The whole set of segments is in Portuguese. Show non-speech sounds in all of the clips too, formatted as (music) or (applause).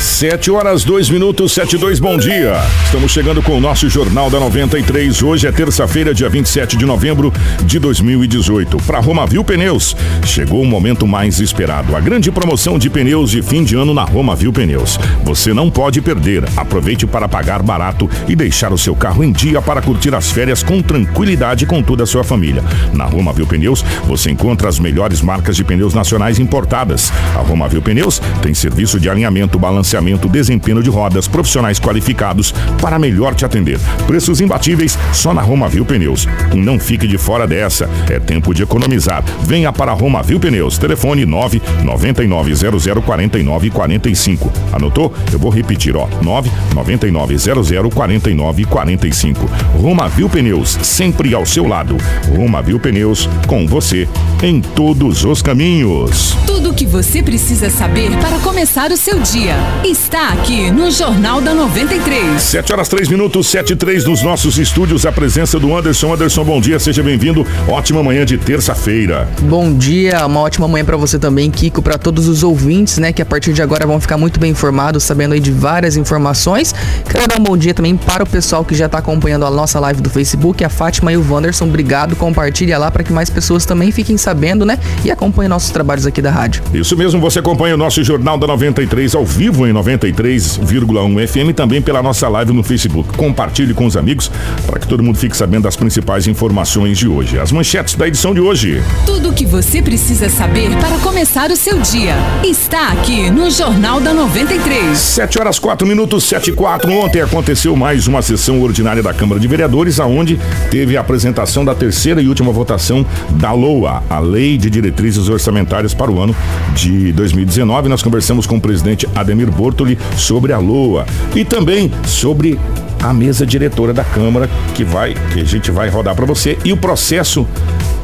7 horas 2 minutos, 7 2, bom dia. Estamos chegando com o nosso Jornal da 93. Hoje é terça-feira, dia 27 de novembro de 2018. Para Romavil Pneus, chegou o momento mais esperado. A grande promoção de pneus de fim de ano na Romavil Pneus. Você não pode perder. Aproveite para pagar barato e deixar o seu carro em dia para curtir as férias com tranquilidade com toda a sua família. Na Romavil Pneus, você encontra as melhores marcas de pneus nacionais importadas. A Romavil Pneus tem serviço de alinhamento, balanceamento, desempenho de rodas, profissionais qualificados para melhor te atender. Preços imbatíveis só na Romavil Pneus. Não fique de fora dessa. É tempo de economizar. Venha para Romavil Pneus. Telefone 999004945. Anotou? Eu vou repetir, ó. 999004945. Romavil Pneus, sempre ao seu lado. Romavil Pneus, com você em todos os caminhos. Tudo o que você precisa saber para começar o seu dia está aqui no Jornal da 93. 7 horas 3 minutos, 7 e 3 nos nossos estúdios. A presença do Anderson. Anderson, bom dia, seja bem-vindo. Ótima manhã de terça-feira. Bom dia, uma ótima manhã para você também, Kiko, para todos os ouvintes, né, que a partir de agora vão ficar muito bem informados, sabendo aí de várias informações. Quero dar um bom dia também para o pessoal que já está acompanhando a nossa live do Facebook, a Fátima e o Wanderson. Obrigado, compartilha lá para que mais pessoas também fiquem sabendo, né, e acompanhem nossos trabalhos aqui da rádio. Isso mesmo, você acompanha o nosso Jornal da 93 ao vivo em 93,1 FM, também pela nossa live no Facebook. Compartilhe com os amigos para que todo mundo fique sabendo das principais informações de hoje. As manchetes da edição de hoje. Tudo o que você precisa saber para começar o seu dia está aqui no Jornal da 93. 7 horas 4 minutos, 7 e 4. Ontem aconteceu mais uma sessão ordinária da Câmara de Vereadores, aonde teve a apresentação da terceira e última votação da LOA, a Lei de Diretrizes Orçamentárias para o ano de 2019. Nós conversamos com o presidente Ademir Bortoli sobre a LOA e também sobre a mesa diretora da Câmara que vai que a gente vai rodar para você e o processo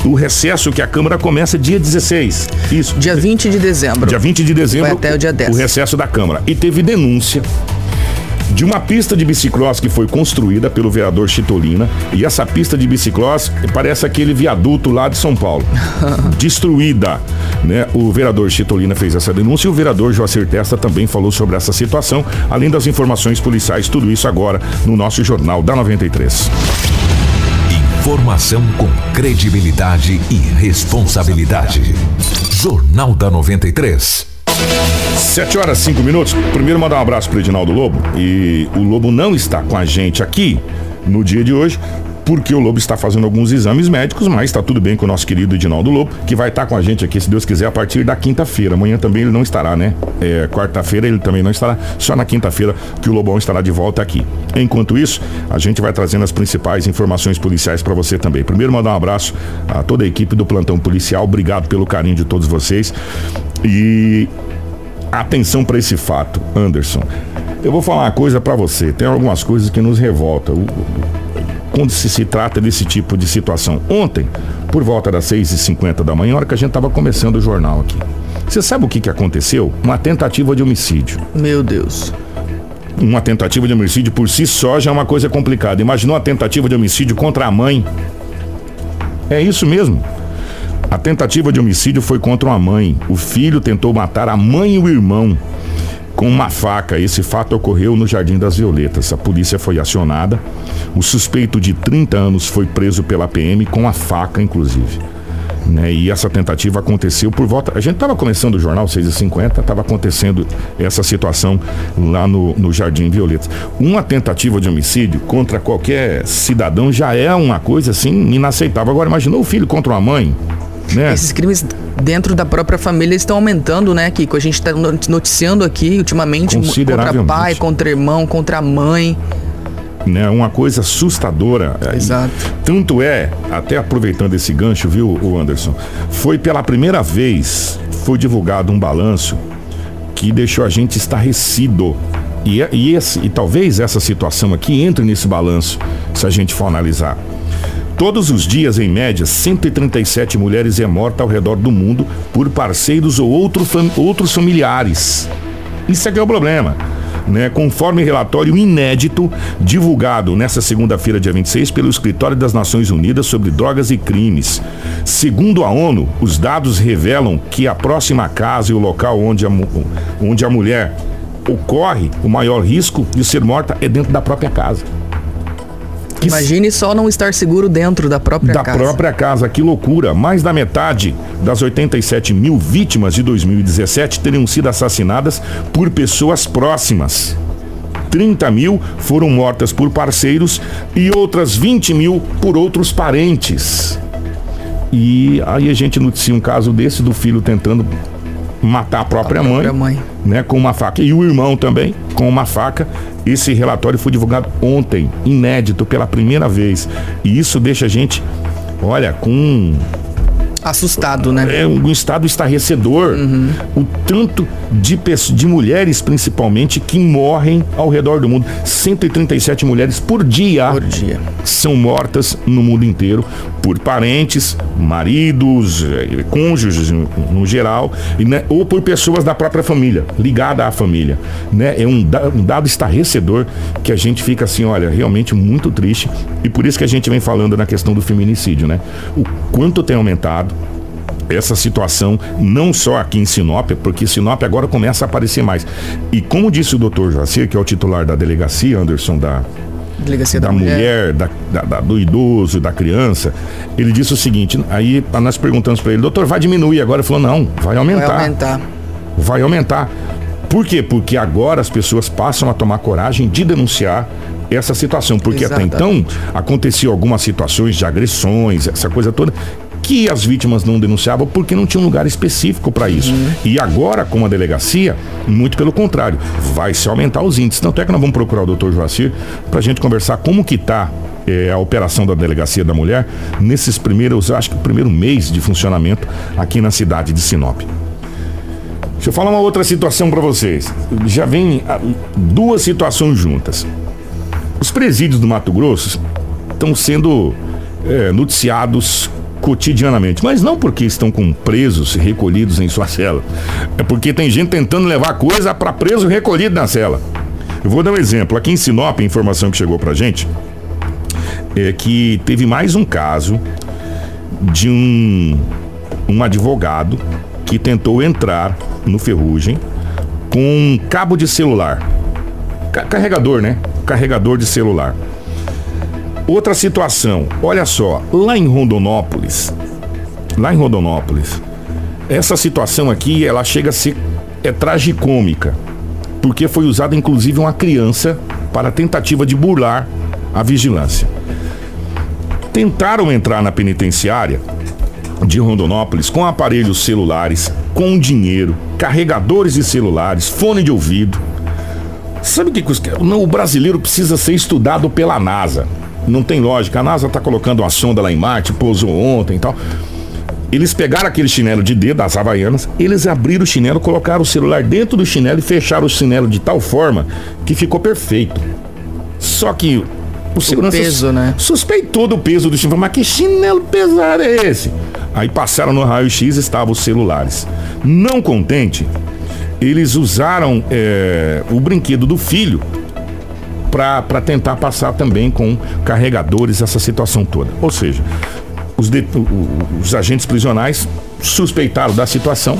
o recesso que a Câmara começa dia 16. Isso. Dia 20 de dezembro. Dia 20 de dezembro. Vai até o dia 10. O recesso da Câmara. E teve denúncia de uma pista de bicicross que foi construída pelo vereador Chitolina. E essa pista de bicicross parece aquele viaduto lá de São Paulo. (laughs) Destruída. Né? O vereador Chitolina fez essa denúncia e o vereador Joacir Testa também falou sobre essa situação, além das informações policiais. Tudo isso agora no nosso Jornal da 93. Informação com credibilidade e responsabilidade. Jornal da 93. 7 horas 5 minutos. Primeiro mandar um abraço pro Edinaldo Lobo. E o Lobo não está com a gente aqui no dia de hoje, porque o Lobo está fazendo alguns exames médicos, mas está tudo bem com o nosso querido Edinaldo Lobo, que vai estar com a gente aqui, se Deus quiser, a partir da quinta-feira. Amanhã também ele não estará, né? É, Quarta-feira ele também não estará, só na quinta-feira que o Lobão estará de volta aqui. Enquanto isso, a gente vai trazendo as principais informações policiais para você também. Primeiro, mandar um abraço a toda a equipe do plantão policial, obrigado pelo carinho de todos vocês. E atenção para esse fato, Anderson. Eu vou falar uma coisa para você. Tem algumas coisas que nos revoltam quando se, se trata desse tipo de situação. Ontem, por volta das 6h50 da manhã, hora que a gente estava começando o jornal aqui. Você sabe o que, que aconteceu? Uma tentativa de homicídio. Meu Deus. Uma tentativa de homicídio por si só já é uma coisa complicada. Imaginou a tentativa de homicídio contra a mãe? É isso mesmo. A tentativa de homicídio foi contra uma mãe. O filho tentou matar a mãe e o irmão com uma faca. Esse fato ocorreu no Jardim das Violetas. A polícia foi acionada. O suspeito de 30 anos foi preso pela PM com a faca, inclusive. Né? E essa tentativa aconteceu por volta. A gente estava começando o jornal 6h50, estava acontecendo essa situação lá no, no Jardim Violetas. Uma tentativa de homicídio contra qualquer cidadão já é uma coisa assim inaceitável. Agora, imaginou o filho contra uma mãe? Né? Esses crimes dentro da própria família estão aumentando, né, Kiko? A gente está noticiando aqui ultimamente contra pai, contra irmão, contra mãe. Né, uma coisa assustadora. Exato. Tanto é, até aproveitando esse gancho, viu, o Anderson, foi pela primeira vez foi divulgado um balanço que deixou a gente estarrecido. E, é- e, esse, e talvez essa situação aqui entre nesse balanço, se a gente for analisar. Todos os dias, em média, 137 mulheres é morta ao redor do mundo por parceiros ou outro fam- outros familiares. Isso é que é o problema. Né? Conforme relatório inédito divulgado nesta segunda-feira, dia 26, pelo Escritório das Nações Unidas sobre Drogas e Crimes. Segundo a ONU, os dados revelam que a próxima casa e o local onde a, onde a mulher ocorre o maior risco de ser morta é dentro da própria casa. Que Imagine só não estar seguro dentro da própria da casa. própria casa. Que loucura! Mais da metade das 87 mil vítimas de 2017 teriam sido assassinadas por pessoas próximas. 30 mil foram mortas por parceiros e outras 20 mil por outros parentes. E aí a gente noticia um caso desse do filho tentando matar a própria, A própria mãe, mãe. né, com uma faca. E o irmão também, com uma faca. Esse relatório foi divulgado ontem, inédito pela primeira vez. E isso deixa a gente, olha, com Assustado, né? é um estado estarrecedor. Uhum. O tanto de, pessoas, de mulheres, principalmente, que morrem ao redor do mundo. 137 mulheres por dia Por dia. são mortas no mundo inteiro por parentes, maridos, eh, cônjuges no, geral, né, ou por pessoas da própria família, ligada à família. Né? É um, um dado estarrecedor que a gente fica assim, olha, realmente muito triste. E por isso que a gente vem falando na questão do feminicídio, né? O quanto tem aumentado essa situação, não só aqui em Sinop, porque Sinop agora começa a aparecer mais. E como disse o doutor Joacir, que é o titular da delegacia, Anderson, da, Delegacia da mulher, da, da- da- do idoso, da criança, ele disse o seguinte, aí nós perguntamos para ele, doutor, vai diminuir agora? Ele falou, não, vai aumentar. Vai aumentar. Vai aumentar. Por quê? Porque agora as pessoas passam a tomar coragem de denunciar essa situação. Porque até então Exatamente. aconteciam algumas situações de agressões, essa coisa toda, que as vítimas não denunciavam porque não tinha um lugar específico para isso. E agora, com a delegacia, muito pelo contrário, vai se aumentar os índices. Tanto é que nós vamos procurar o doutor Joacir para a gente conversar como que está a operação da Delegacia da Mulher nesses primeiros, acho que o primeiro mês de funcionamento aqui na cidade de Sinop. Deixa eu falar uma outra situação para vocês. Já vem ah, duas situações juntas. Os presídios do Mato Grosso estão sendo é, noticiados cotidianamente, mas não porque estão com presos recolhidos em sua cela. É porque tem gente tentando levar coisa para preso recolhido na cela. Eu vou dar um exemplo. Aqui em Sinop, a informação que chegou pra gente é que teve mais um caso de um, um advogado que tentou entrar no Ferrugem com um cabo de celular. Ca- carregador, né? Carregador de celular. Outra situação, olha só, lá em Rondonópolis, lá em Rondonópolis, essa situação aqui, ela chega a ser é tragicômica, porque foi usada inclusive uma criança para tentativa de burlar a vigilância. Tentaram entrar na penitenciária de Rondonópolis com aparelhos celulares, com dinheiro, carregadores de celulares, fone de ouvido. Sabe o que, o brasileiro precisa ser estudado pela NASA? Não tem lógica. A NASA está colocando uma sonda lá em Marte, pousou ontem e tal. Eles pegaram aquele chinelo de dedo das Havaianas, eles abriram o chinelo, colocaram o celular dentro do chinelo e fecharam o chinelo de tal forma que ficou perfeito. Só que o segurança peso, né? suspeitou do peso do chinelo. Mas que chinelo pesado é esse? Aí passaram no raio-x e estavam os celulares. Não contente, eles usaram é, o brinquedo do filho para tentar passar também com carregadores essa situação toda. Ou seja, os, de- os agentes prisionais suspeitaram da situação,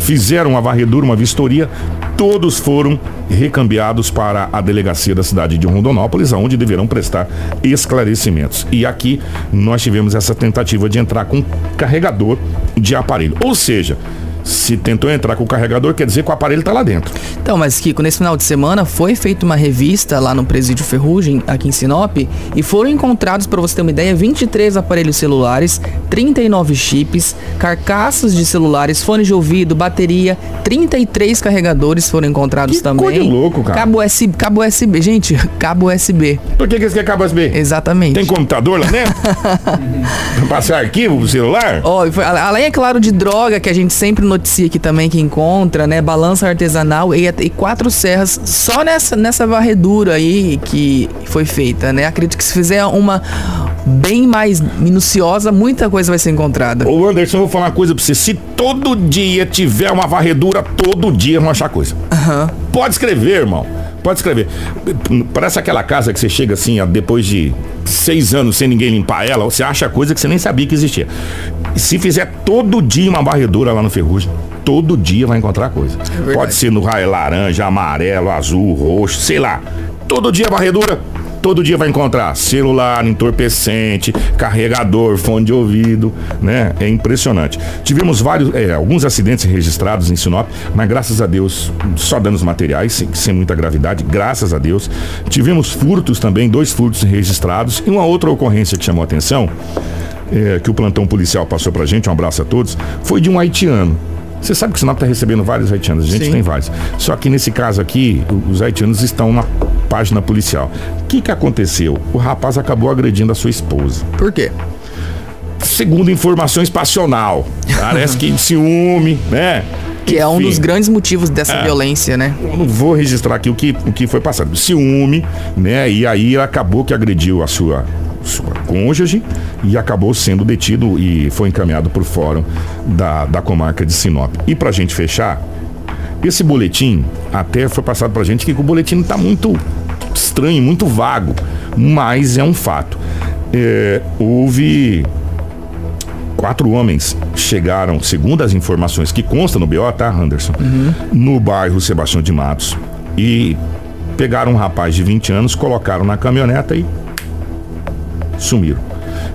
fizeram uma varredura, uma vistoria, todos foram recambiados para a delegacia da cidade de Rondonópolis, onde deverão prestar esclarecimentos. E aqui nós tivemos essa tentativa de entrar com carregador de aparelho. Ou seja, se tentou entrar com o carregador, quer dizer que o aparelho está lá dentro. Então, mas Kiko, nesse final de semana foi feita uma revista lá no Presídio Ferrugem, aqui em Sinop, e foram encontrados, para você ter uma ideia, 23 aparelhos celulares, 39 chips, carcaças de celulares, fones de ouvido, bateria, 33 carregadores foram encados Que também. coisa louco, cara. Cabo USB, cabo USB, gente, (laughs) cabo USB. Por que, que esse quer cabo USB? Exatamente. Tem computador lá dentro? (laughs) pra passar arquivo pro celular? Ó, foi- além, é claro, de droga, que a gente sempre notícia aqui também que encontra, né? Balança artesanal e, e quatro serras só nessa, nessa varredura aí que foi feita, né? Acredito que se fizer uma bem mais minuciosa, muita coisa vai ser encontrada. Ô Anderson, eu vou falar uma coisa pra você. Se todo dia tiver uma varredura, todo dia vão achar coisa. Aham. Pode escrever, irmão. Pode escrever. Parece aquela casa que você chega assim, depois de seis anos sem ninguém limpar ela, você acha coisa que você nem sabia que existia. Se fizer todo dia uma varredura lá no Ferrugem, todo dia vai encontrar coisa. verdade. Pode ser no raio laranja, amarelo, azul, roxo, sei lá. Todo dia varredura, todo dia vai encontrar celular, entorpecente, carregador, fone de ouvido, né? É impressionante. Tivemos vários, é, alguns acidentes registrados em Sinop, mas graças a Deus, só danos materiais, sem, sem muita gravidade, graças a Deus. Tivemos furtos também, dois furtos registrados e uma outra ocorrência que chamou a atenção, é, que o plantão policial passou pra gente, um abraço a todos, foi de um haitiano. Você sabe que Sinop está recebendo vários haitianos, a gente Sim. tem vários. Só que nesse caso aqui, o- os haitianos estão na página policial. O que, que aconteceu? O rapaz acabou agredindo a sua esposa. Por quê? Segundo informações passional. Parece que ciúme, né? Que é um Enfim. dos grandes motivos dessa É. violência, né? Eu não vou registrar aqui o que, o que foi passado. Ciúme, né? E aí acabou que agrediu a sua, sua cônjuge e acabou sendo detido e foi encaminhado para o fórum da, da comarca de Sinop. E pra gente fechar, esse boletim até foi passado pra gente que o boletim tá muito estranho, muito vago, mas é um fato. É, houve quatro homens chegaram, segundo as informações que constam no BO, tá, Anderson? No bairro Sebastião de Matos. E pegaram um rapaz de 20 anos, colocaram na caminhoneta e sumiram.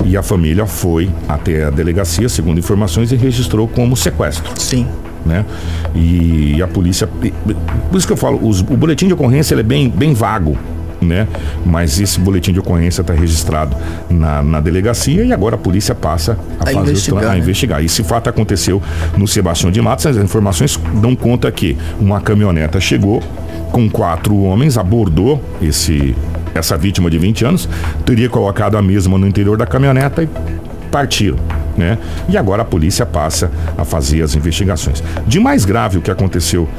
E a família foi até a delegacia, segundo informações, e registrou como sequestro Sim. né? E a polícia, por isso que eu falo, os- o boletim de ocorrência é bem, bem vago, né? Mas esse boletim de ocorrência está registrado na, na delegacia e agora a polícia passa a, A investigar, tra- a né? investigar. Esse fato aconteceu no Sebastião de Matos. As informações dão conta que uma caminhoneta chegou com quatro homens, abordou esse essa vítima de 20 anos, teria colocado a mesma no interior da caminhoneta e partiram. Né? E agora a polícia passa a fazer as investigações. De mais grave o que aconteceu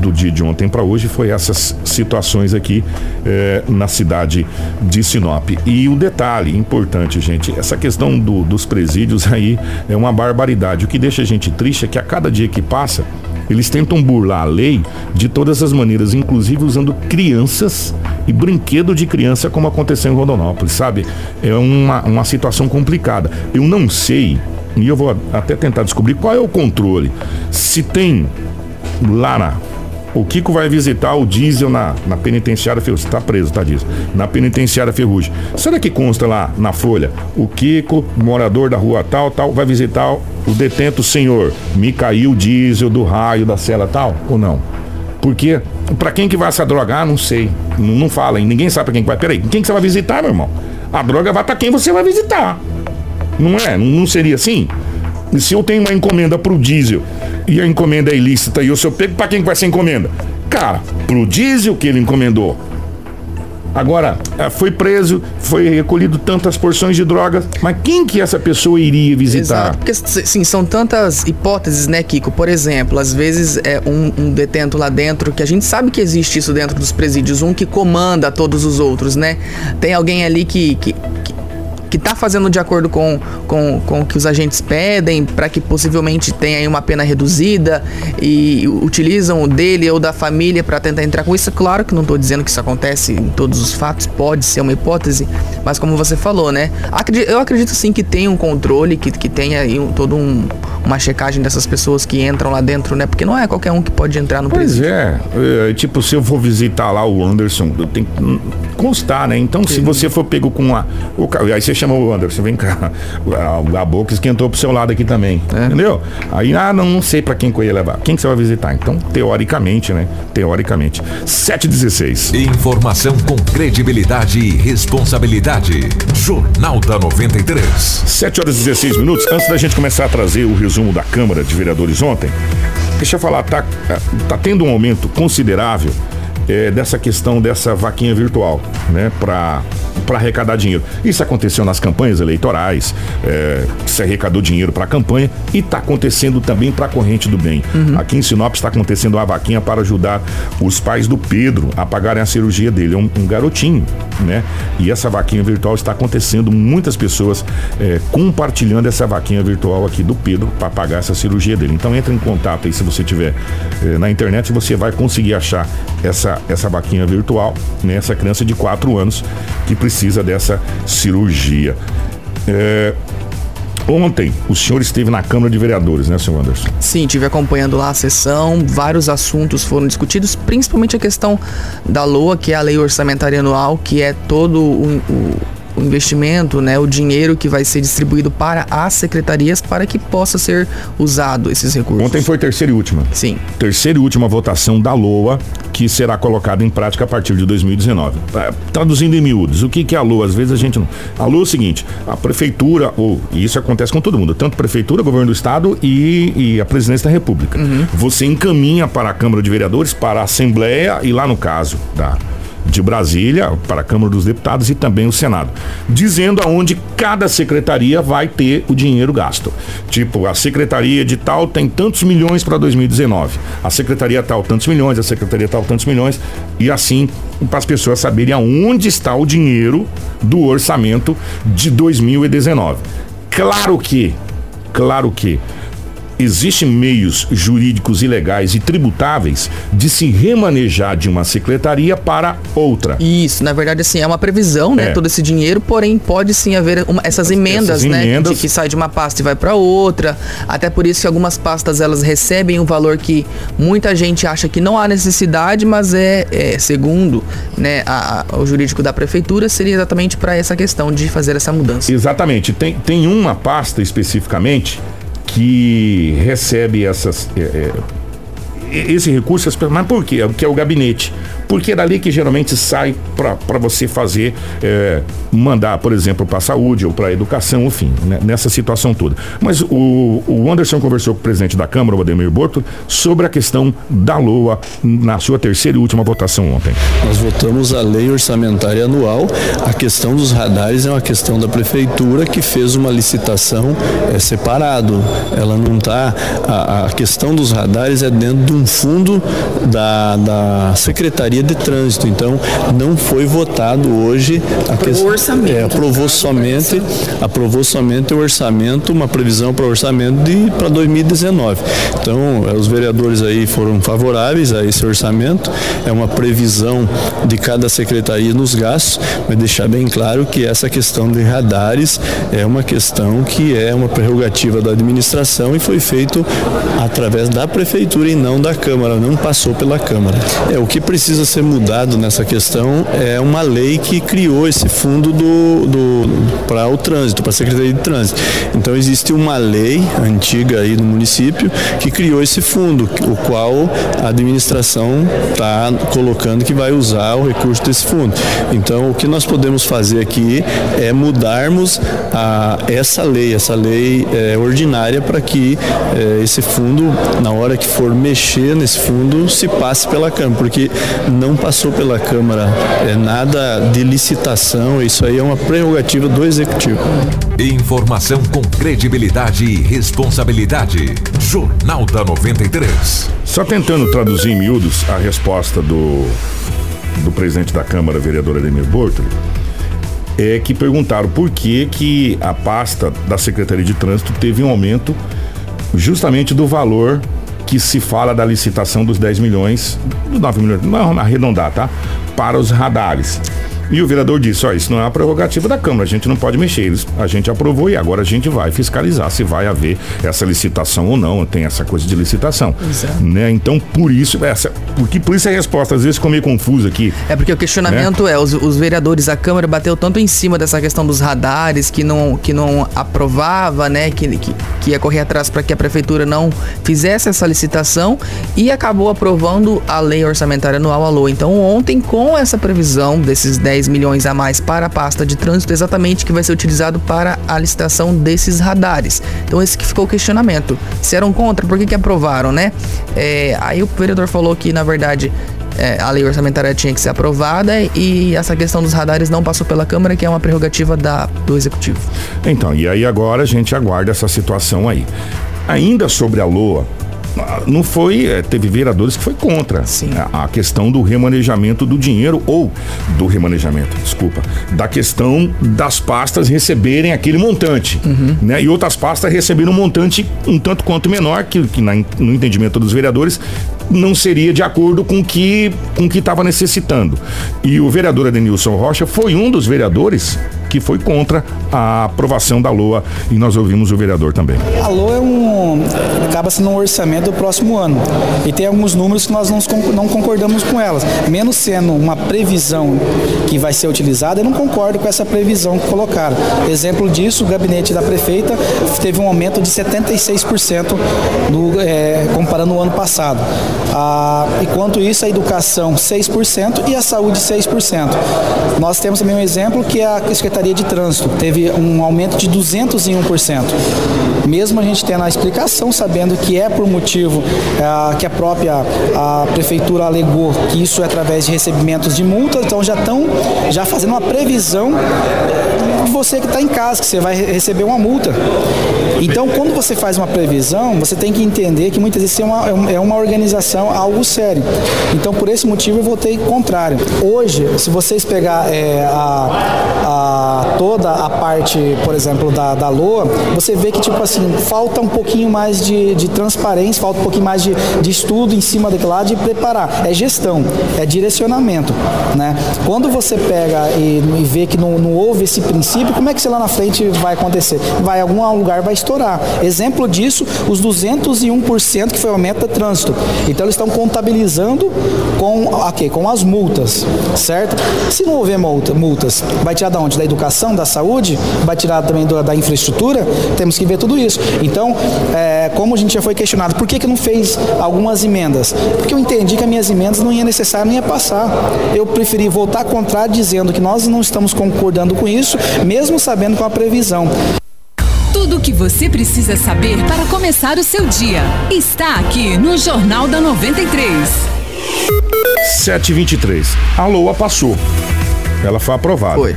do dia de ontem para hoje foi essas situações aqui eh, na cidade de Sinop. E o detalhe importante, gente, essa questão do- dos presídios aí é uma barbaridade. O que deixa a gente triste é que a cada dia que passa, eles tentam burlar a lei de todas as maneiras, inclusive usando crianças e brinquedo de criança, como aconteceu em Rondonópolis, sabe? É uma, uma situação complicada. Eu não sei, e eu vou até tentar descobrir qual é o controle. Se tem lá na. O Kiko vai visitar o Diesel na, na penitenciária Ferrugem. Está preso, tá, Diesel? Na penitenciária Ferrugem. Será que consta lá na folha? O Kiko, morador da rua tal, tal, vai visitar o detento senhor Micael Diesel do raio da cela tal? Ou não? Porque, pra quem que vai essa droga? Ah, não sei. Não, não fala, hein? ninguém sabe pra quem que vai. Peraí, quem que você vai visitar, meu irmão? A droga vai pra quem você vai visitar. Não é? Não seria assim? E se eu tenho uma encomenda pro diesel e a encomenda é ilícita e eu sou pego, pra quem que vai ser encomenda? Cara, pro diesel que ele encomendou. Agora, eh, foi preso, foi recolhido tantas porções de drogas, mas quem que essa pessoa iria visitar? Exato. Porque, sim, são tantas hipóteses, né, Kiko? Por exemplo, às vezes é um, um detento lá dentro, que a gente sabe que existe isso dentro dos presídios, um que comanda todos os outros, né? Tem alguém ali que. que que- que tá fazendo de acordo com, com, com o que os agentes pedem para que possivelmente tenha aí uma pena reduzida e utilizam o dele ou da família para tentar entrar com isso. Claro que não tô dizendo que isso acontece em todos os fatos, pode ser uma hipótese, mas como você falou, né? Eu acredito sim que tem um controle, que, que tenha aí um, todo um, uma checagem dessas pessoas que entram lá dentro, né? Porque não é qualquer um que pode entrar no Pois presídio. é, é, tipo, se eu for visitar lá o Anderson, eu tenho que constar, né? Então, se você for pego com a. O, aí você chama o Anderson, vem cá. A, a boca esquentou pro seu lado aqui também. Entendeu? Aí, ah, não, não sei pra quem que eu ia levar. Quem que você vai visitar? Então, teoricamente, né? Teoricamente. 716. Informação com credibilidade e responsabilidade. Jornal da 93. 7 horas e 16 minutos. Antes da gente começar a trazer o resumo da Câmara de Vereadores ontem, deixa eu falar, tá, tá tendo um aumento considerável é, dessa questão dessa vaquinha virtual, né? Para para arrecadar dinheiro. Isso aconteceu nas campanhas eleitorais, é, se arrecadou dinheiro para a campanha e está acontecendo também para a corrente do bem. Uhum. Aqui em Sinop está acontecendo uma vaquinha para ajudar os pais do Pedro a pagarem a cirurgia dele. É um, um garotinho, né? E essa vaquinha virtual está acontecendo, muitas pessoas é, compartilhando essa vaquinha virtual aqui do Pedro para pagar essa cirurgia dele. Então entre em contato aí se você tiver é, na internet, você vai conseguir achar essa, essa vaquinha virtual, né? Essa criança de 4 anos que precisa dessa cirurgia. É, Ontem, o senhor esteve na Câmara de Vereadores, né, senhor Anderson? Sim, estive acompanhando lá a sessão. Vários assuntos foram discutidos, principalmente a questão da LOA, que é a Lei Orçamentária Anual, que é todo o, o o investimento, né, o dinheiro que vai ser distribuído para as secretarias para que possa ser usado esses recursos. Ontem foi terceira e última. Sim. Terceira e última votação da LOA, que será colocada em prática a partir de 2019. É, traduzindo em miúdos, o que, que é a LOA? Às vezes a gente não. A LOA é o seguinte: a prefeitura, ou e isso acontece com todo mundo, tanto prefeitura, governo do estado e, e a presidência da república. Uhum. Você encaminha para a Câmara de Vereadores, para a Assembleia e lá no caso da de Brasília para a Câmara dos Deputados e também o Senado, dizendo aonde cada secretaria vai ter o dinheiro gasto. Tipo, a secretaria de tal tem tantos milhões para 2019, a secretaria tal tantos milhões, a secretaria tal tantos milhões e assim para as pessoas saberem aonde está o dinheiro do orçamento de 2019. Claro que, claro que existem meios jurídicos e legais e tributáveis de se remanejar de uma secretaria para outra. Isso, na verdade, assim, é uma previsão, né? É. Todo esse dinheiro, porém pode sim haver uma, essas emendas, essas né? Emendas... De que sai de uma pasta e vai para outra. Até por isso que algumas pastas elas recebem um valor que muita gente acha que não há necessidade, mas é, é segundo né, a, a, o jurídico da prefeitura, seria exatamente para essa questão de fazer essa mudança. Exatamente. Tem, tem uma pasta especificamente que recebe essas, é, é, esse recurso, mas por quê? Que é o gabinete porque é dali que geralmente sai para você fazer, é, mandar, por exemplo, para a saúde ou para a educação, enfim, né, nessa situação toda. Mas o, o Anderson conversou com o presidente da Câmara, o Ademir Borto, sobre a questão da LOA na sua terceira e última votação ontem. Nós votamos a lei orçamentária anual. A questão dos radares é uma questão da prefeitura que fez uma licitação é, separado. Ela não está. A, a questão dos radares é dentro de um fundo da, da Secretaria Secretaria de Trânsito. Então, não foi votado hoje a questão. orçamento. É, aprovou somente, aprovou somente o orçamento, uma previsão para o orçamento de para 2019. Então, é, os vereadores aí foram favoráveis a esse orçamento. É uma previsão de cada secretaria nos gastos, mas deixar bem claro que essa questão de radares é uma questão que é uma prerrogativa da administração e foi feito através da prefeitura e não da Câmara, não passou pela Câmara. É o que precisa ser mudado nessa questão é uma lei que criou esse fundo do, do para o trânsito, para a Secretaria de Trânsito. Então existe uma lei antiga aí no município que criou esse fundo, o qual a administração está colocando que vai usar o recurso desse fundo. Então o que nós podemos fazer aqui é mudarmos a, essa lei, essa lei é, ordinária para que é, esse fundo, na hora que for mexer nesse fundo, se passe pela Câmara, porque não passou pela Câmara é nada de licitação, isso aí é uma prerrogativa do Executivo. Informação com credibilidade e responsabilidade. Jornal da 93. Só tentando traduzir em miúdos a resposta do, do presidente da Câmara, vereador Ademir Bortoli, é que perguntaram por que, que a pasta da Secretaria de Trânsito teve um aumento justamente do valor que se fala da licitação dos 10 milhões, dos 9 milhões, não arredondar, tá? Para os radares. E o vereador disse: ó, isso não é uma prerrogativa da Câmara, a gente não pode mexer. Eles, a gente aprovou e agora a gente vai fiscalizar se vai haver essa licitação ou não. Tem essa coisa de licitação. Exato. Né? Então, por isso, essa, porque por isso a resposta às vezes ficou meio confusa aqui. É porque o questionamento né? é: os, os, vereadores, a Câmara bateu tanto em cima dessa questão dos radares que não, que não aprovava, né? Que, que, que ia correr atrás para que a prefeitura não fizesse essa licitação e acabou aprovando a lei orçamentária anual, a LOA. Então, ontem, com essa previsão desses 10 10 milhões a mais para a pasta de trânsito, exatamente que vai ser utilizado para a licitação desses radares. Então esse que ficou o questionamento. Se eram contra, por que, que aprovaram, né? É, aí o vereador falou que, na verdade, é, a lei orçamentária tinha que ser aprovada e essa questão dos radares não passou pela Câmara, que é uma prerrogativa da, do Executivo. Então, e aí agora a gente aguarda essa situação aí. Ainda sobre a LOA, não foi, é, teve vereadores que foi contra Sim. a, a questão do remanejamento do dinheiro ou do remanejamento, desculpa, da questão das pastas receberem aquele montante, né? E outras pastas receberam um montante um tanto quanto menor que, que na- no entendimento dos vereadores não seria de acordo com que com o que estava necessitando. E o vereador Adenilson Rocha foi um dos vereadores que foi contra a aprovação da LOA e nós ouvimos o vereador também. A LOA é um, acaba sendo um orçamento do próximo ano. E tem alguns números que nós não, con- não concordamos com elas. Menos sendo uma previsão que vai ser utilizada, eu não concordo com essa previsão que colocaram. Exemplo disso, o gabinete da prefeita teve um aumento de 76% do, é, comparando o ano passado. Ah, enquanto isso, a educação 6% e a saúde 6%. Nós temos também um exemplo que é a Secretaria de Trânsito, teve um aumento de 201%. Mesmo a gente tendo a explicação, sabendo que é por motivo ah, que a própria a prefeitura alegou que isso é através de recebimentos de multas, então já estão já fazendo uma previsão você que está em casa, que você vai re- receber uma multa. Então, quando você faz uma previsão, você tem que entender que muitas vezes é uma, é é uma organização algo sério. Então, por esse motivo, eu votei contrário. Hoje, se vocês pegar é, a, a- toda a parte, por exemplo, da, da LOA, você vê que, tipo assim, falta um pouquinho mais de, de transparência, falta um pouquinho mais de, de estudo em cima daquilo lá, de preparar. É gestão, é direcionamento, né? Quando você pega e, e vê que não, não houve esse princípio, como é que você lá na frente vai acontecer? Vai, algum lugar vai estourar. Exemplo disso, os 201% que foi o aumento do trânsito. Então eles estão contabilizando com, ok, com as multas, certo? Se não houver multa, multas, vai tirar da onde? Da educação, da saúde? Vai tirar também do- da infraestrutura? Temos que ver tudo isso. Então, é, como a gente já foi questionado, por que, que não fez algumas emendas? Porque eu entendi que as minhas emendas não ia necessário, não ia passar. Eu preferi voltar contrário, dizendo que nós não estamos concordando com isso, mesmo sabendo com a previsão. Tudo o que você precisa saber para começar o seu dia está aqui no Jornal da 93. 723. A LOA passou. Ela foi aprovada. Foi.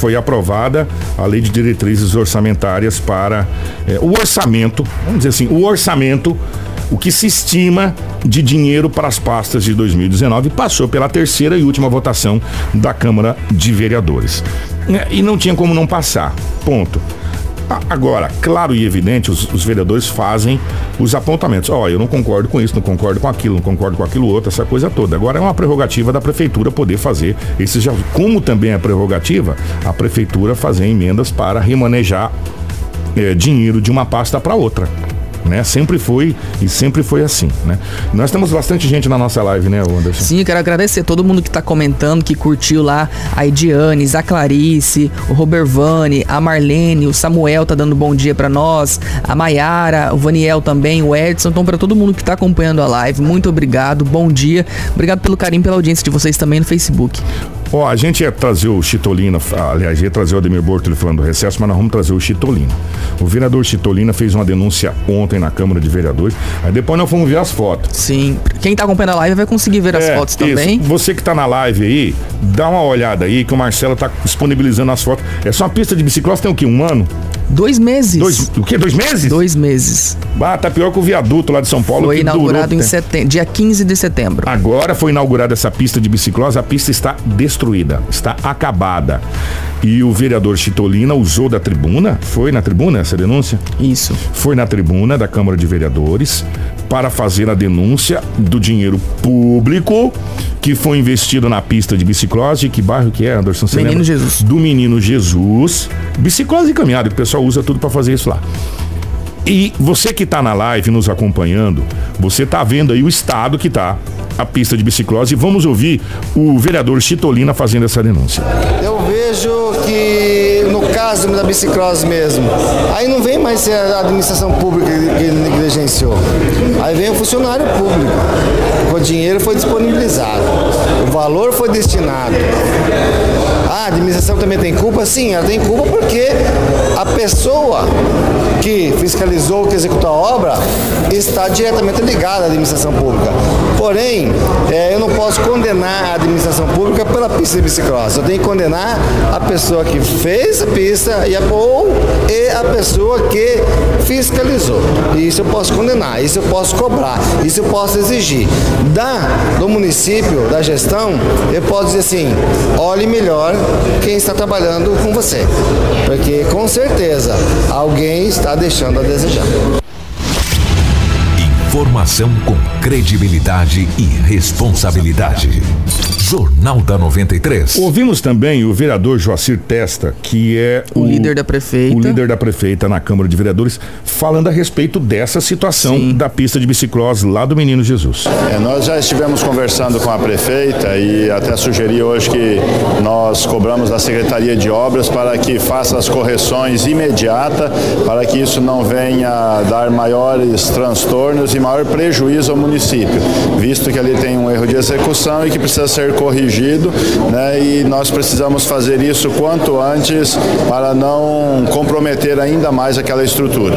Foi aprovada a lei de diretrizes orçamentárias para eh, o orçamento, vamos dizer assim, o orçamento, o que se estima de dinheiro para as pastas de 2019 passou pela terceira e última votação da Câmara de Vereadores. Eh, E não tinha como não passar. Ponto. Agora, claro e evidente, os, os vereadores fazem os apontamentos. Ó, eu não concordo com isso, não concordo com aquilo, não concordo com aquilo outro, essa coisa toda. Agora é uma prerrogativa da prefeitura poder fazer esses já, como também é prerrogativa a prefeitura fazer emendas para remanejar eh, dinheiro de uma pasta para outra. Né? Sempre foi e sempre foi assim, né? Nós temos bastante gente na nossa live, né, Anderson? Sim, eu quero agradecer todo mundo que tá comentando, que curtiu lá, a Ediane, a Clarice, o Robervani, a Marlene, o Samuel tá dando bom dia pra nós, a Maiara, o Vaniel também, o Edson, então pra todo mundo que tá acompanhando a live, muito obrigado, bom dia, obrigado pelo carinho, pela audiência de vocês também no Facebook. Ó, a gente ia trazer o Chitolina, aliás, ia trazer o Ademir Bortoli falando do recesso, mas nós vamos trazer o Chitolina. O vereador Chitolina fez uma denúncia ontem na Câmara de Vereadores, aí depois nós fomos ver as fotos. Sim, quem tá acompanhando a live vai conseguir ver as É, fotos isso. também. Você que tá na live aí, dá uma olhada aí que o Marcelo tá disponibilizando as fotos. É só uma pista de bicicleta, tem o quê? Um ano? Dois meses. Dois, o quê? Dois meses? Dois meses. Ah, tá pior que o viaduto lá de São Paulo. Foi que durou inaugurado em setembro, dia 15 de setembro. Agora foi inaugurada essa pista de biciclose, a pista está destruída, está acabada. E o vereador Chitolina usou da tribuna, foi na tribuna essa denúncia? Isso. Foi na tribuna da Câmara de Vereadores para fazer a denúncia do dinheiro público que foi investido na pista de biciclose. Que bairro que é, Anderson? Você Menino lembra? Jesus. Do Menino Jesus. Biciclose e caminhada, que o pessoal usa tudo para fazer isso lá. E você que está na live nos acompanhando, você está vendo aí o estado que está a pista de biciclose. Vamos ouvir o vereador Chitolina fazendo essa denúncia. Eu vejo que no caso da biciclose mesmo, aí não vem mais ser a administração pública que negligenciou. Aí vem o funcionário público. O dinheiro foi disponibilizado, o valor foi destinado. A administração também tem culpa? Sim, ela tem culpa porque a pessoa que fiscalizou, que executou a obra, está diretamente ligada à administração pública. Porém, eh, eu não posso condenar a administração pública pela pista de bicicross. Eu tenho que condenar a pessoa que fez a pista e a, ou e a pessoa que fiscalizou. Isso eu posso condenar, isso eu posso cobrar, isso eu posso exigir. Da, do município, da gestão, eu posso dizer assim, olhe melhor quem está trabalhando com você. Porque com certeza alguém está deixando a desejar. Informação com credibilidade e responsabilidade. Jornal da 93. Ouvimos também o vereador Joacir Testa, que é O líder da prefeita. O líder da prefeita na Câmara de Vereadores, falando a respeito dessa situação Sim. da pista de biciclós lá do Menino Jesus. É, nós já estivemos conversando com a prefeita e até sugeri hoje que nós cobramos da Secretaria de Obras para que faça as correções imediatas, para que isso não venha dar maiores transtornos e maior prejuízo ao município, visto que ali tem um erro de execução e que precisa ser corrigido, né? E nós precisamos fazer isso quanto antes para não comprometer ainda mais aquela estrutura.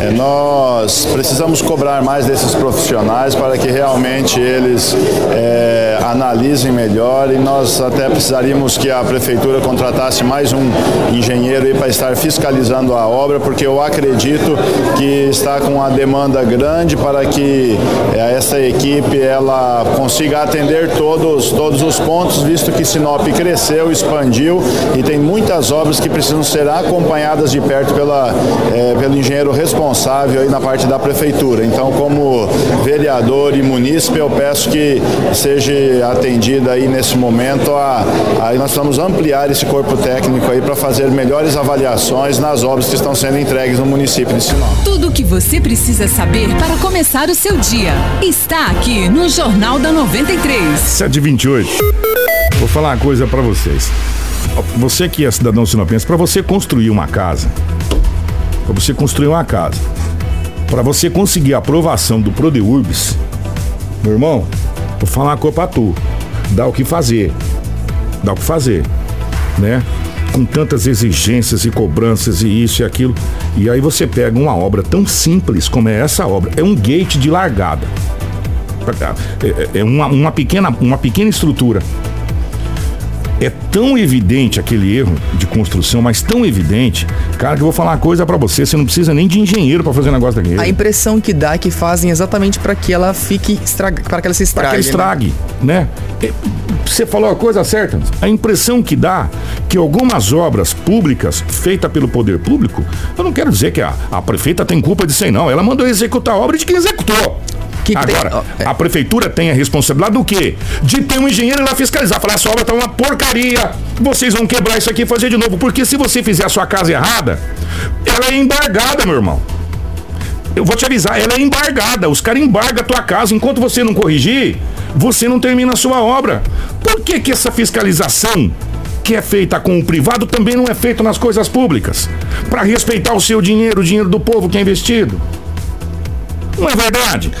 É, nós precisamos cobrar mais desses profissionais para que realmente eles é, analisem melhor e nós até precisaríamos que a prefeitura contratasse mais um engenheiro para estar fiscalizando a obra, porque eu acredito que está com uma demanda grande para que é, essa equipe ela consiga atender todos todos os pontos, visto que Sinop cresceu, expandiu e tem muitas obras que precisam ser acompanhadas de perto pela, é, pelo engenheiro responsável aí na parte da prefeitura. Então, como vereador e munícipe, eu peço que seja atendida aí nesse momento. A, aí nós vamos ampliar esse corpo técnico aí para fazer melhores avaliações nas obras que estão sendo entregues no município de Sinop. Tudo o que você precisa saber para começar o seu dia está aqui no Jornal da 93. 728. Vou falar uma coisa pra vocês. Você que é cidadão sinopense, pra você construir uma casa, pra você construir uma casa, pra você conseguir a aprovação do Prodeurbis, meu irmão, vou falar uma coisa pra tu. Dá o que fazer. Dá o que fazer, né? Com tantas exigências e cobranças e isso e aquilo. E aí você pega uma obra tão simples como é essa obra. É um gate de largada. É, é uma, uma, pequena, uma pequena estrutura. É tão evidente aquele erro de construção, mas tão evidente, cara, que eu vou falar uma coisa pra você, você não precisa nem de engenheiro pra fazer um negócio daquele. A impressão que dá é que fazem exatamente para que ela fique estraga, para que ela se Pra estrague. que ela estrague, né? É, Você falou a coisa certa. A impressão que dá que algumas obras públicas feitas pelo poder público, eu não quero dizer que a, a prefeita tem culpa disso aí, não. Ela mandou executar a obra de quem executou. Que tem- Agora, ó, é. a prefeitura tem a responsabilidade do quê? De ter um engenheiro lá fiscalizar. Falar, essa obra tá uma porcaria. Vocês vão quebrar isso aqui e fazer de novo. Porque se você fizer a sua casa errada, ela é embargada, meu irmão. Eu vou te avisar, ela é embargada. Os caras embargam a tua casa. Enquanto você não corrigir, você não termina a sua obra. Por que, que essa fiscalização que é feita com o privado também não é feita nas coisas públicas? Para respeitar o seu dinheiro, o dinheiro do povo que é investido. Não é verdade?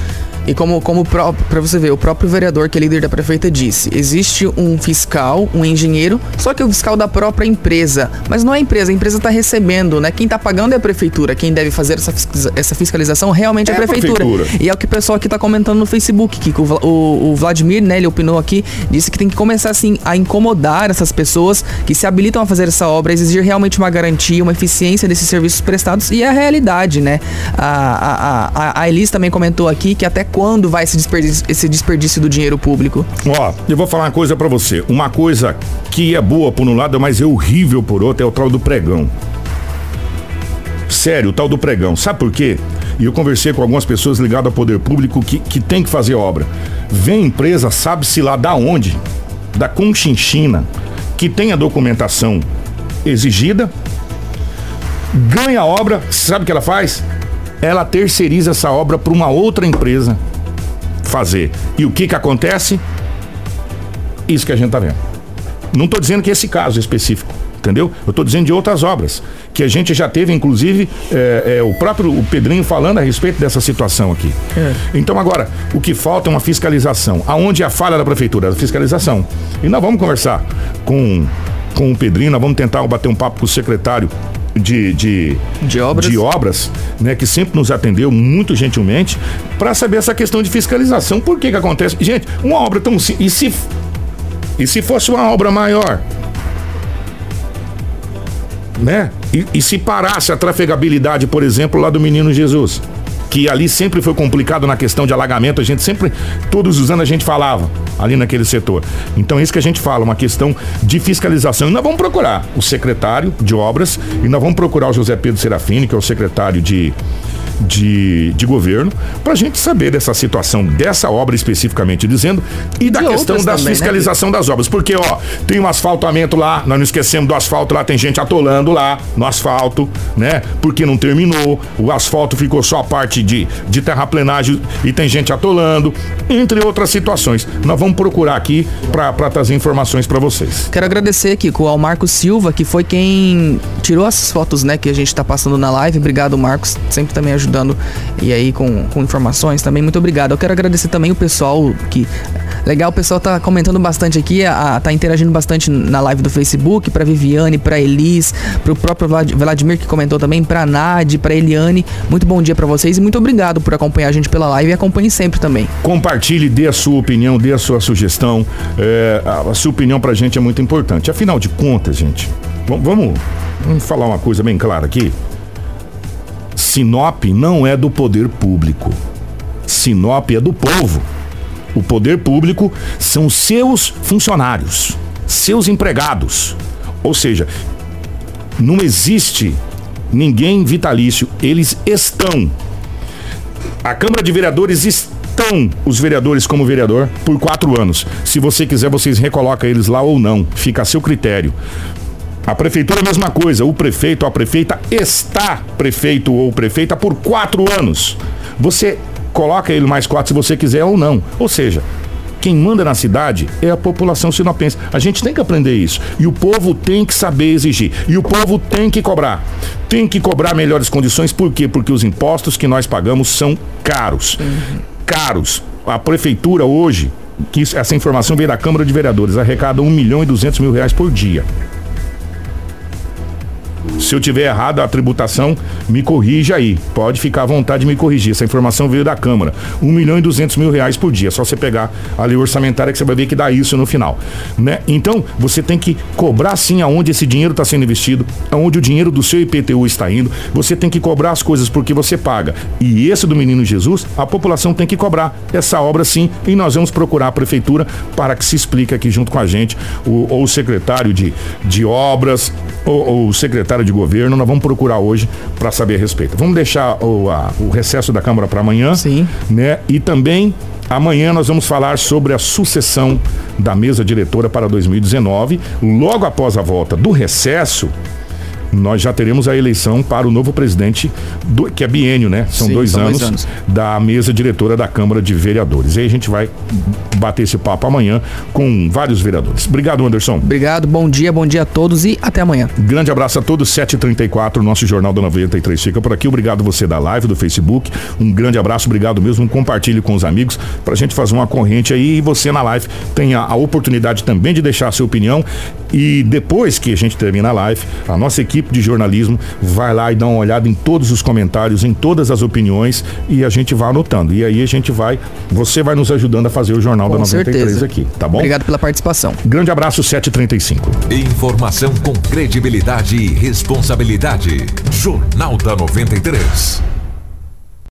E como, como para você ver, o próprio vereador, que é líder da prefeita, disse: existe um fiscal, um engenheiro, só que o fiscal da própria empresa. Mas não é a empresa, a empresa está recebendo, né? Quem está pagando é a prefeitura. Quem deve fazer essa, essa fiscalização realmente é, É a a prefeitura. prefeitura. E é o que o pessoal aqui está comentando no Facebook, que o, o, o Vladimir, né, ele opinou aqui, disse que tem que começar assim a incomodar essas pessoas que se habilitam a fazer essa obra, exigir realmente uma garantia, uma eficiência desses serviços prestados e é a realidade, né? A, a, a, a Elis também comentou aqui que até quando vai esse desperdício, esse desperdício do dinheiro público? Ó, eu vou falar uma coisa pra você. Uma coisa que é boa por um lado, mas é horrível por outro, é o tal do pregão. Sério, o tal do pregão. Sabe por quê? E eu conversei com algumas pessoas ligadas ao poder público que, que tem que fazer obra. Vem empresa, sabe-se lá da onde, da Conchinchina, que tem a documentação exigida, ganha a obra, sabe o que ela faz? Ela terceiriza essa obra para uma outra empresa fazer. E o que que acontece? Isso que a gente tá vendo. Não tô dizendo que é esse caso específico, entendeu? Eu tô dizendo de outras obras que a gente já teve, inclusive, é, é, o próprio o Pedrinho falando a respeito dessa situação aqui. Então agora, o que falta é uma fiscalização. Aonde é a falha da prefeitura? Da fiscalização. E nós vamos conversar com com o Pedrinho, nós vamos tentar bater um papo com o secretário de, de, de obras, de obras né, que sempre nos atendeu muito gentilmente, para saber essa questão de fiscalização. Por que que acontece? Gente, uma obra tão simples. E se, e se fosse uma obra maior? Né? E, e se parasse a trafegabilidade, por exemplo, lá do Menino Jesus? Que ali sempre foi complicado na questão de alagamento, a gente sempre, todos os anos a gente falava ali naquele setor. Então é isso que a gente fala, uma questão de fiscalização. E nós vamos procurar o secretário de obras e nós vamos procurar o José Pedro Serafini, que é o secretário de de, de governo para a gente saber dessa situação, dessa obra especificamente dizendo, e da questão da né, fiscalização né? das obras. Porque, ó, tem um asfaltamento lá, nós não esquecemos do asfalto lá, tem gente atolando lá no asfalto, né? Porque não terminou, o asfalto ficou só a parte de, de terraplenagem e tem gente atolando, entre outras situações. Nós vamos procurar aqui para trazer informações para vocês. Quero agradecer, Kiko, ao Marcos Silva, que foi quem tirou essas fotos, né, que a gente está passando na live. Obrigado, Marcos, sempre também ajudando ajudando e aí com, com informações também. Muito obrigado. Eu quero agradecer também o pessoal que. Legal, o pessoal tá comentando bastante aqui, a, tá interagindo bastante na live do Facebook, pra Viviane, pra Elis, pro próprio Vladimir que comentou também, pra Nadi, pra Eliane. Muito bom dia para vocês e muito obrigado por acompanhar a gente pela live e acompanhe sempre também. Compartilhe, dê a sua opinião, dê a sua sugestão. É, a sua opinião pra gente é muito importante. Afinal de contas, gente, vamos, vamos falar uma coisa bem clara aqui. Sinop não é do poder público. Sinop é do povo. O poder público são seus funcionários, seus empregados. Ou seja, não existe ninguém vitalício, eles estão. A Câmara de Vereadores estão os vereadores como vereador por quatro anos. Se você quiser, vocês recolocam eles lá ou não. Fica a seu critério. A prefeitura é a mesma coisa. O prefeito ou a prefeita está prefeito ou prefeita por quatro anos. Você coloca ele mais quatro se você quiser ou não. Ou seja, quem manda na cidade é a população sinopense. A gente tem que aprender isso. E o povo tem que saber exigir. E o povo tem que cobrar. Tem que cobrar melhores condições. Por quê? Porque os impostos que nós pagamos são caros. Caros. A prefeitura hoje, que essa informação veio da Câmara de Vereadores, arrecada 1 milhão e 200 mil reais por dia. Se eu tiver errado a tributação, me corrija aí. Pode ficar à vontade de me corrigir. Essa informação veio da Câmara. 1 milhão e 200 mil reais por dia. Só você pegar a lei orçamentária que você vai ver que dá isso no final. Né? Então, você tem que cobrar sim aonde esse dinheiro está sendo investido, aonde o dinheiro do seu IPTU está indo. Você tem que cobrar as coisas porque você paga. E esse do Menino Jesus, a população tem que cobrar essa obra sim. E nós vamos procurar a prefeitura para que se explique aqui junto com a gente, o, ou o secretário de, de obras, ou, ou o secretário de de governo, nós vamos procurar hoje para saber a respeito. Vamos deixar o, a, o recesso da Câmara para amanhã. Sim. Né? E também Amanhã nós vamos falar sobre a sucessão da mesa diretora para 2019. Logo após a volta do recesso, nós já teremos a eleição para o novo presidente, do, que é biênio, né? São, Sim, dois, são anos, dois, anos, da mesa diretora da Câmara de Vereadores. E aí a gente vai bater esse papo amanhã com vários vereadores. Obrigado, Anderson. Obrigado, bom dia, bom dia a todos e até amanhã. Grande abraço a todos, 7h34, nosso Jornal da 93 fica por aqui. Obrigado você da live, do Facebook. Um grande abraço, obrigado mesmo. Compartilhe com os amigos para a gente fazer uma corrente aí e você na live tenha a oportunidade também de deixar a sua opinião. E depois que a gente termina a live, a nossa equipe equipe de jornalismo vai lá e dá uma olhada em todos os comentários, em todas as opiniões e a gente vai anotando. E aí a gente vai, você vai nos ajudando a fazer o Jornal com da 93 certeza. aqui, tá bom? Obrigado pela participação. Grande abraço, 735. Informação com credibilidade e responsabilidade. Jornal da 93.